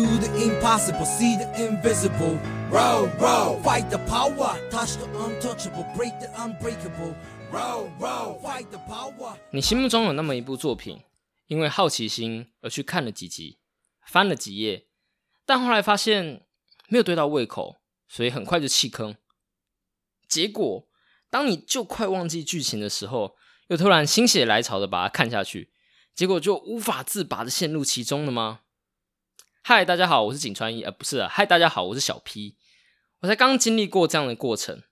Do the impossible, see the invisible. Roll, roll, fight the power, touch the untouchable, break the unbreakable. Roll, roll, fight the power. 你心目中有那么一部作品，因为好奇心而去看了几集，翻了几页，但后来发现没有对到胃口，所以很快就弃坑。结果，当你就快忘记剧情的时候，又突然心血来潮的把它看下去，结果就无法自拔的陷入其中了吗？嗨，大家好，我是景川一，呃，不是啊，嗨，大家好，我是小 P，我才刚经历过这样的过程。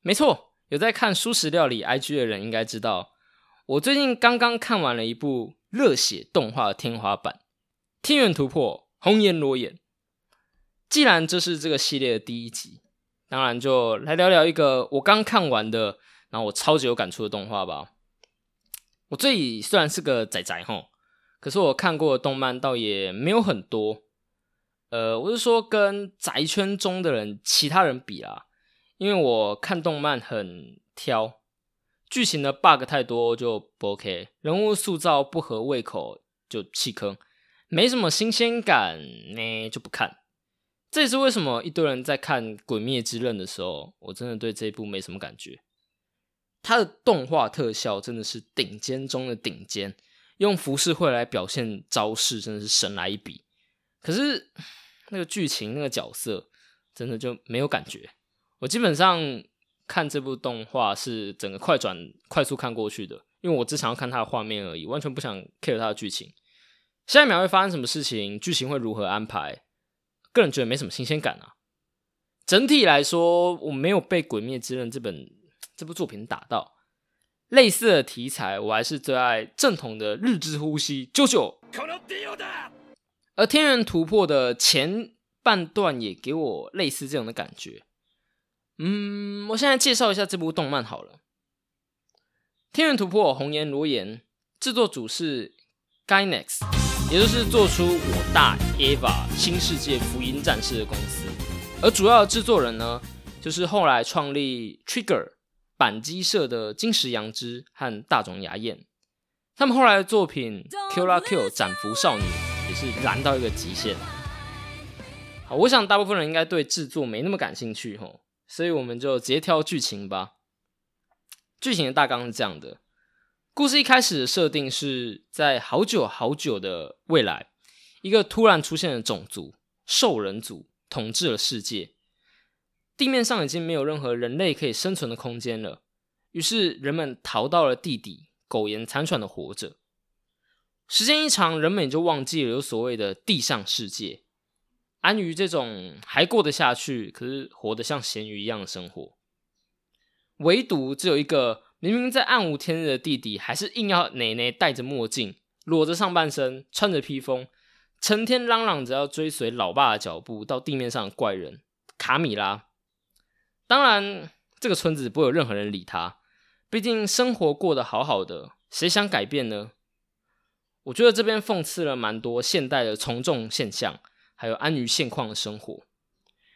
没错，有在看素食料理 IG 的人应该知道，我最近刚刚看完了一部热血动画的天花板《天元突破：红颜裸眼》。既然这是这个系列的第一集，当然就来聊聊一个我刚看完的，然后我超级有感触的动画吧。我这里虽然是个仔仔吼。可是我看过的动漫倒也没有很多，呃，我是说跟宅圈中的人其他人比啦，因为我看动漫很挑，剧情的 bug 太多就不 OK，人物塑造不合胃口就弃坑，没什么新鲜感呢就不看。这也是为什么一堆人在看《鬼灭之刃》的时候，我真的对这一部没什么感觉。它的动画特效真的是顶尖中的顶尖。用浮世绘来表现招式，真的是神来一笔。可是那个剧情、那个角色，真的就没有感觉。我基本上看这部动画是整个快转、快速看过去的，因为我只想要看它的画面而已，完全不想 care 它的剧情。下一秒会发生什么事情，剧情会如何安排，个人觉得没什么新鲜感啊。整体来说，我没有被《鬼灭之刃》这本这部作品打到。类似的题材，我还是最爱正统的日之呼吸啾啾。而天元突破的前半段也给我类似这样的感觉。嗯，我现在介绍一下这部动漫好了。天元突破红颜罗颜，制作组是 Gainax，也就是做出我大 Eva 新世界福音战士的公司。而主要的制作人呢，就是后来创立 Trigger。板机社的金石羊之和大冢牙彦，他们后来的作品《Q 拉 Q 斩服少女》也是燃到一个极限。好，我想大部分人应该对制作没那么感兴趣吼，所以我们就直接跳剧情吧。剧情的大纲是这样的：故事一开始的设定是在好久好久的未来，一个突然出现的种族——兽人族统治了世界。地面上已经没有任何人类可以生存的空间了，于是人们逃到了地底，苟延残喘的活着。时间一长，人们也就忘记了有所谓的地上世界，安于这种还过得下去，可是活得像咸鱼一样的生活。唯独只有一个明明在暗无天日的地底，还是硬要奶奶戴着墨镜，裸着上半身，穿着披风，成天嚷嚷着要追随老爸的脚步到地面上的怪人卡米拉。当然，这个村子不会有任何人理他。毕竟生活过得好好的，谁想改变呢？我觉得这边讽刺了蛮多现代的从众现象，还有安于现况的生活。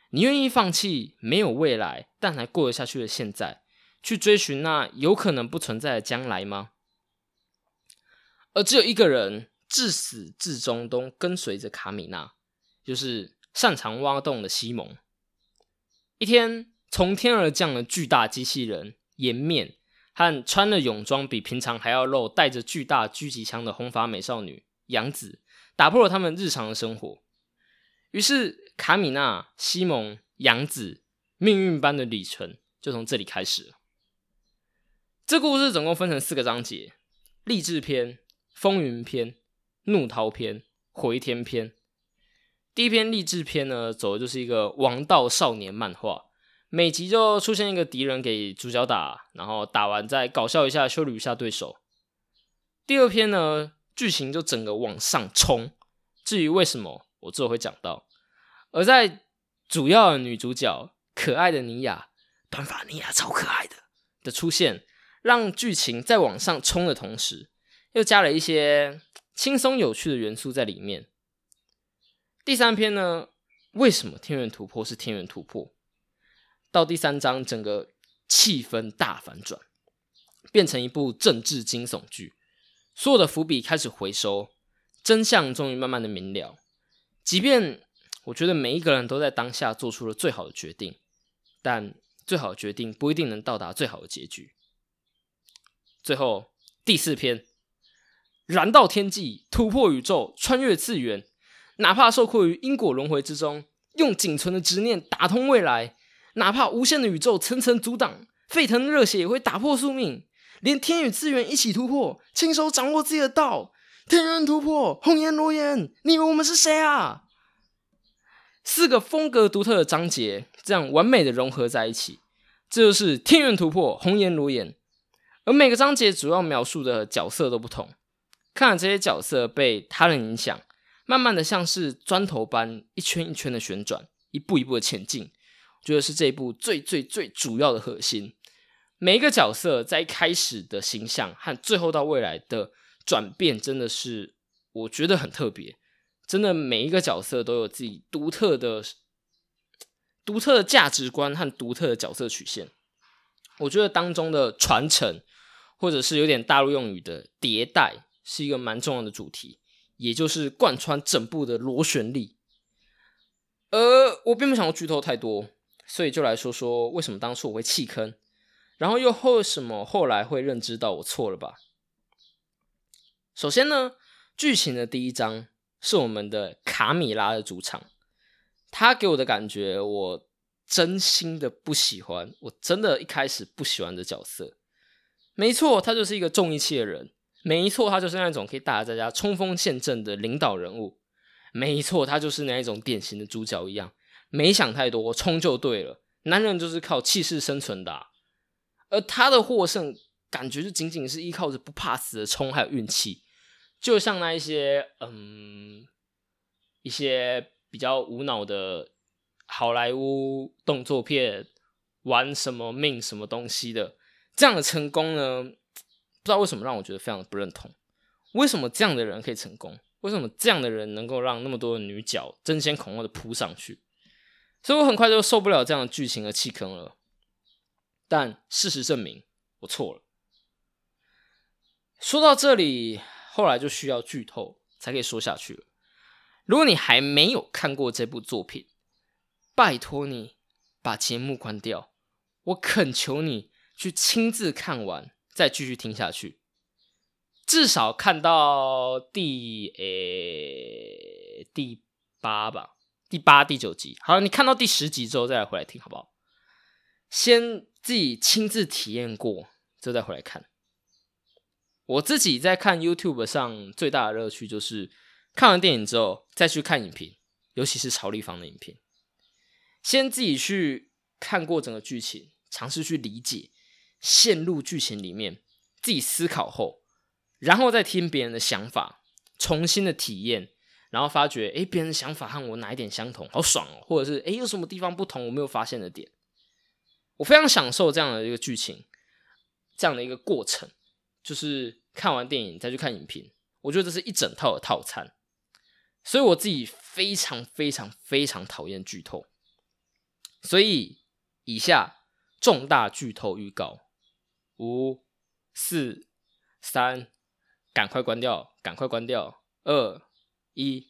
你愿意放弃没有未来但还过得下去的现在，去追寻那有可能不存在的将来吗？而只有一个人至始至终都跟随着卡米娜，就是擅长挖洞的西蒙。一天。从天而降的巨大机器人颜面和穿了泳装比平常还要露、带着巨大狙击枪的红发美少女杨子，打破了他们日常的生活。于是，卡米娜、西蒙、杨子命运般的旅程就从这里开始了。这故事总共分成四个章节：励志篇、风云篇、怒涛篇、回天篇。第一篇励志篇呢，走的就是一个王道少年漫画。每集就出现一个敌人给主角打，然后打完再搞笑一下，修理一下对手。第二篇呢，剧情就整个往上冲。至于为什么，我之后会讲到。而在主要的女主角可爱的尼亚，短发尼亚超可爱的的出现，让剧情在往上冲的同时，又加了一些轻松有趣的元素在里面。第三篇呢，为什么天元突破是天元突破？到第三章，整个气氛大反转，变成一部政治惊悚剧。所有的伏笔开始回收，真相终于慢慢的明了。即便我觉得每一个人都在当下做出了最好的决定，但最好的决定不一定能到达最好的结局。最后第四篇，燃到天际，突破宇宙，穿越次元，哪怕受困于因果轮回之中，用仅存的执念打通未来，哪怕无限的宇宙层层阻挡，沸腾的热血也会打破宿命，连天与次元一起突破，亲手掌握自己的道。天元突破，红颜罗颜，你以为我们是谁啊？四个风格独特的章节，这样完美的融合在一起，这就是天元突破，红颜罗颜。而每个章节主要描述的角色都不同，看了这些角色被他人影响，慢慢的像是砖头般一圈一圈的旋转，一步一步的前进，觉得是这一部最最最主要的核心。每一个角色在一开始的形象和最后到未来的转变，真的是我觉得很特别。真的每一个角色都有自己独特的、独特的价值观和独特的角色曲线。我觉得当中的传承。或者是有点大陆用语的迭代，是一个蛮重要的主题，也就是贯穿整部的螺旋力。而我并不想要剧透太多，所以就来说说为什么当初我会弃坑，然后又为什么后来会认知到我错了吧。首先呢，剧情的第一章是我们的卡米拉的主场，他给我的感觉，我真心的不喜欢，我真的一开始不喜欢的角色。没错，他就是一个重义气的人。没错，他就是那种可以带大家冲锋陷阵的领导人物。没错，他就是那一种典型的主角一样，没想太多，冲就对了。男人就是靠气势生存的，而他的获胜感觉就仅仅是依靠着不怕死的冲还有运气。就像那一些嗯，一些比较无脑的好莱坞动作片，玩什么命什么东西的。这样的成功呢，不知道为什么让我觉得非常不认同。为什么这样的人可以成功？为什么这样的人能够让那么多的女角争先恐后的扑上去？所以我很快就受不了这样的剧情而弃坑了。但事实证明我错了。说到这里，后来就需要剧透才可以说下去了。如果你还没有看过这部作品，拜托你把节目关掉，我恳求你。去亲自看完，再继续听下去，至少看到第诶第八吧，第八、第九集。好，你看到第十集之后再来回来听，好不好？先自己亲自体验过，之后再回来看。我自己在看 YouTube 上最大的乐趣就是看完电影之后再去看影评，尤其是曹立芳的影评。先自己去看过整个剧情，尝试去理解。陷入剧情里面，自己思考后，然后再听别人的想法，重新的体验，然后发觉，哎，别人的想法和我哪一点相同，好爽哦！或者是，哎，有什么地方不同，我没有发现的点，我非常享受这样的一个剧情，这样的一个过程，就是看完电影再去看影评，我觉得这是一整套的套餐，所以我自己非常非常非常讨厌剧透，所以以下重大剧透预告。五、四、三，赶快关掉！赶快关掉！二、一，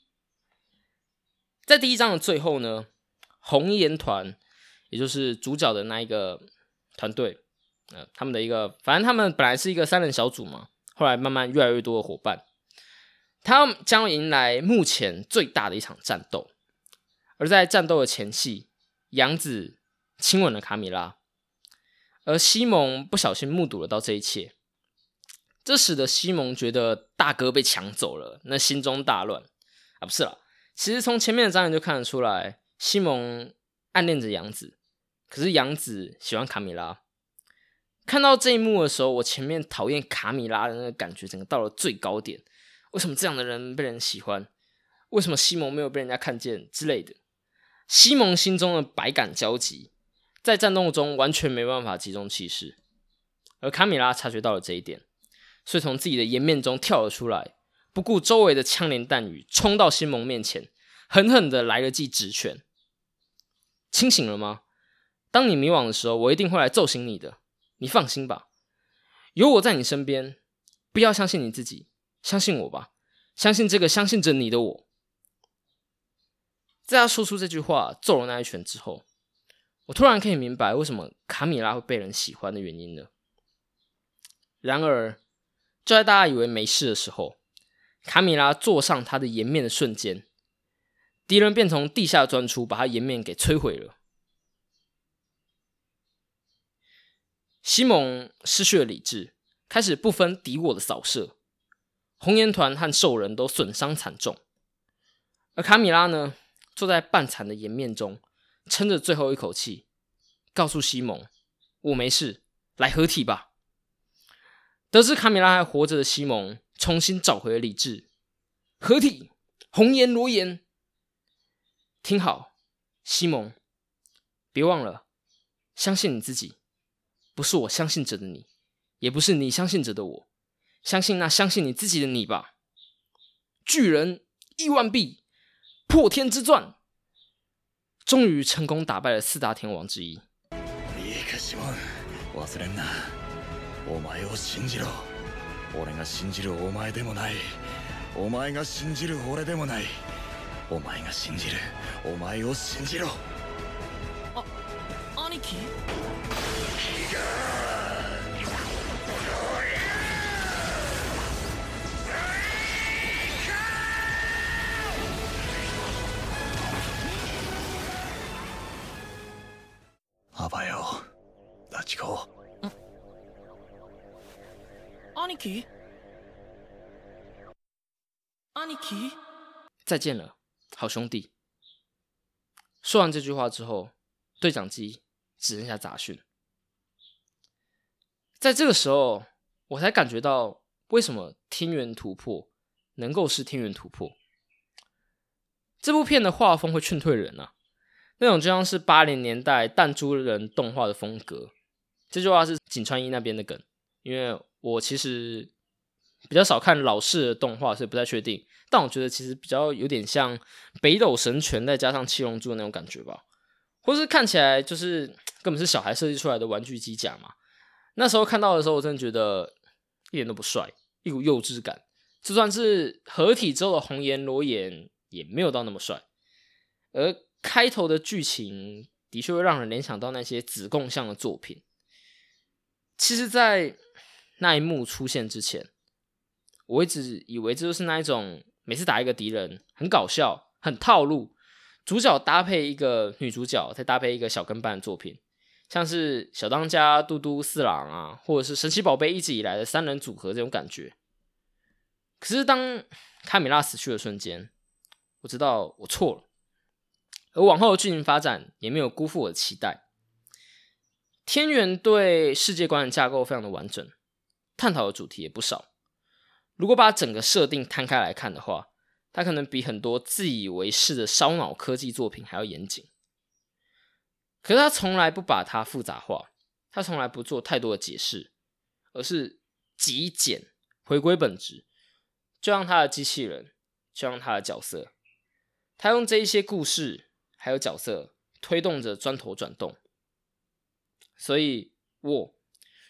在第一章的最后呢，红颜团，也就是主角的那一个团队，呃，他们的一个，反正他们本来是一个三人小组嘛，后来慢慢越来越多的伙伴，他们将迎来目前最大的一场战斗。而在战斗的前夕，杨子亲吻了卡米拉。而西蒙不小心目睹了到这一切，这使得西蒙觉得大哥被抢走了，那心中大乱啊！不是了，其实从前面的章节就看得出来，西蒙暗恋着杨子，可是杨子喜欢卡米拉。看到这一幕的时候，我前面讨厌卡米拉的那个感觉，整个到了最高点。为什么这样的人被人喜欢？为什么西蒙没有被人家看见之类的？西蒙心中的百感交集。在战斗中完全没办法集中气势，而卡米拉察觉到了这一点，所以从自己的颜面中跳了出来，不顾周围的枪林弹雨，冲到西蒙面前，狠狠的来了记直拳。清醒了吗？当你迷惘的时候，我一定会来揍醒你的。你放心吧，有我在你身边。不要相信你自己，相信我吧，相信这个相信着你的我。在他说出这句话、揍了那一拳之后，我突然可以明白为什么卡米拉会被人喜欢的原因了。然而，就在大家以为没事的时候，卡米拉坐上他的颜面的瞬间，敌人便从地下钻出，把他颜面给摧毁了。西蒙失去了理智，开始不分敌我的扫射，红颜团和兽人都损伤惨重，而卡米拉呢，坐在半残的颜面中，撑着最后一口气，告诉西蒙：“我没事，来合体吧。”得知卡米拉还活着的西蒙，重新找回了理智，合体，红颜罗颜。听好，西蒙，别忘了，相信你自己。不是我相信着的你，也不是你相信着的我，相信那相信你自己的你吧。巨人亿万币，破天之钻，终于成功打败了四大天王之一。お前を信じろ。俺が信じるお前でもない。お前が信じる俺でもない。お前が信じるお前を信じろ。あ、兄貴？再见了，好兄弟。说完这句话之后，对讲机只剩下杂讯。在这个时候，我才感觉到为什么天元突破能够是天元突破。这部片的画风会劝退人啊，那种就像是八零年代弹珠人动画的风格。这句话是井川一那边的梗，因为我其实比较少看老式的动画，所以不太确定。但我觉得其实比较有点像北斗神拳再加上七龙珠的那种感觉吧，或是看起来就是根本是小孩设计出来的玩具机甲嘛。那时候看到的时候，我真的觉得一点都不帅，一股幼稚感。就算是合体之后的红颜裸眼，也没有到那么帅。而开头的剧情的确会让人联想到那些子贡像的作品。其实，在那一幕出现之前，我一直以为这就是那一种每次打一个敌人很搞笑、很套路，主角搭配一个女主角，再搭配一个小跟班的作品。像是小当家、嘟嘟四郎啊，或者是神奇宝贝一直以来的三人组合这种感觉。可是当卡米拉死去的瞬间，我知道我错了，而往后的剧情发展也没有辜负我的期待。天元对世界观的架构非常的完整，探讨的主题也不少。如果把整个设定摊开来看的话，它可能比很多自以为是的烧脑科技作品还要严谨。可是他从来不把它复杂化，他从来不做太多的解释，而是极简，回归本质，就像他的机器人，就像他的角色，他用这一些故事还有角色推动着砖头转动。所以，我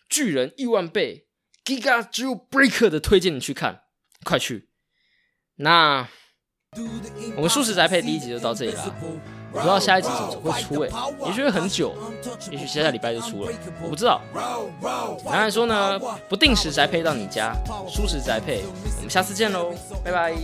巨人亿万倍 Giga Jewel Breaker 的推荐你去看，快去！那我们素食宅配第一集就到这里啦。我不知道下一集怎么会出诶，也许会很久，也许下下礼拜就出了，我不知道。男孩说呢，不定时宅配到你家，舒适宅配，我们下次见喽，拜拜。